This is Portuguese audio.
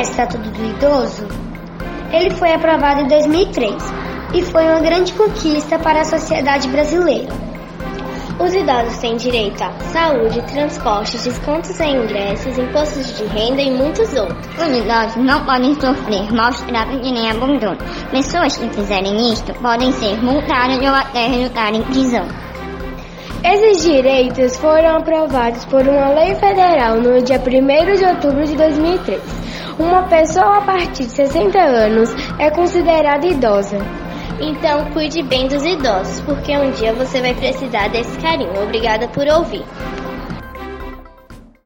Estatuto do Idoso, ele foi aprovado em 2003 e foi uma grande conquista para a sociedade brasileira. Os idosos têm direito a saúde, transporte, descontos em ingressos, impostos de renda e muitos outros. Os idosos não podem sofrer maus tratos e nem abandono. Pessoas que fizerem isto podem ser multadas ou até resultar em prisão. Esses direitos foram aprovados por uma lei federal no dia 1 de outubro de 2003. Uma pessoa a partir de 60 anos é considerada idosa. Então, cuide bem dos idosos, porque um dia você vai precisar desse carinho. Obrigada por ouvir.